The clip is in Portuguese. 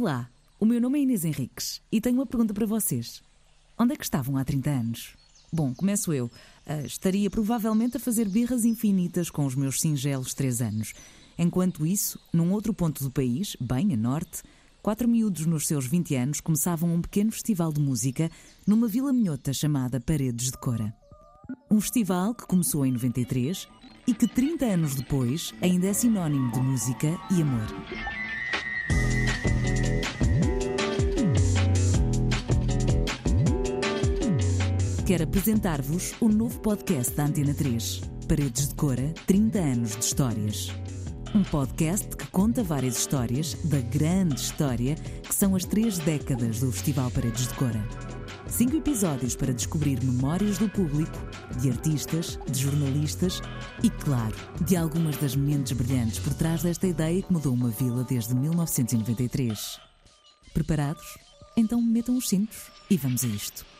Olá, o meu nome é Inês Henriques e tenho uma pergunta para vocês. Onde é que estavam há 30 anos? Bom, começo eu. Uh, estaria provavelmente a fazer birras infinitas com os meus singelos 3 anos. Enquanto isso, num outro ponto do país, bem a norte, quatro miúdos nos seus 20 anos começavam um pequeno festival de música numa vila minhota chamada Paredes de Cora. Um festival que começou em 93 e que 30 anos depois ainda é sinónimo de música e amor. Quero apresentar-vos o novo podcast da Antena 3, Paredes de Cora 30 anos de histórias. Um podcast que conta várias histórias da grande história que são as três décadas do Festival Paredes de Cora. Cinco episódios para descobrir memórias do público, de artistas, de jornalistas e, claro, de algumas das mentes brilhantes por trás desta ideia que mudou uma vila desde 1993. Preparados? Então metam os cintos e vamos a isto.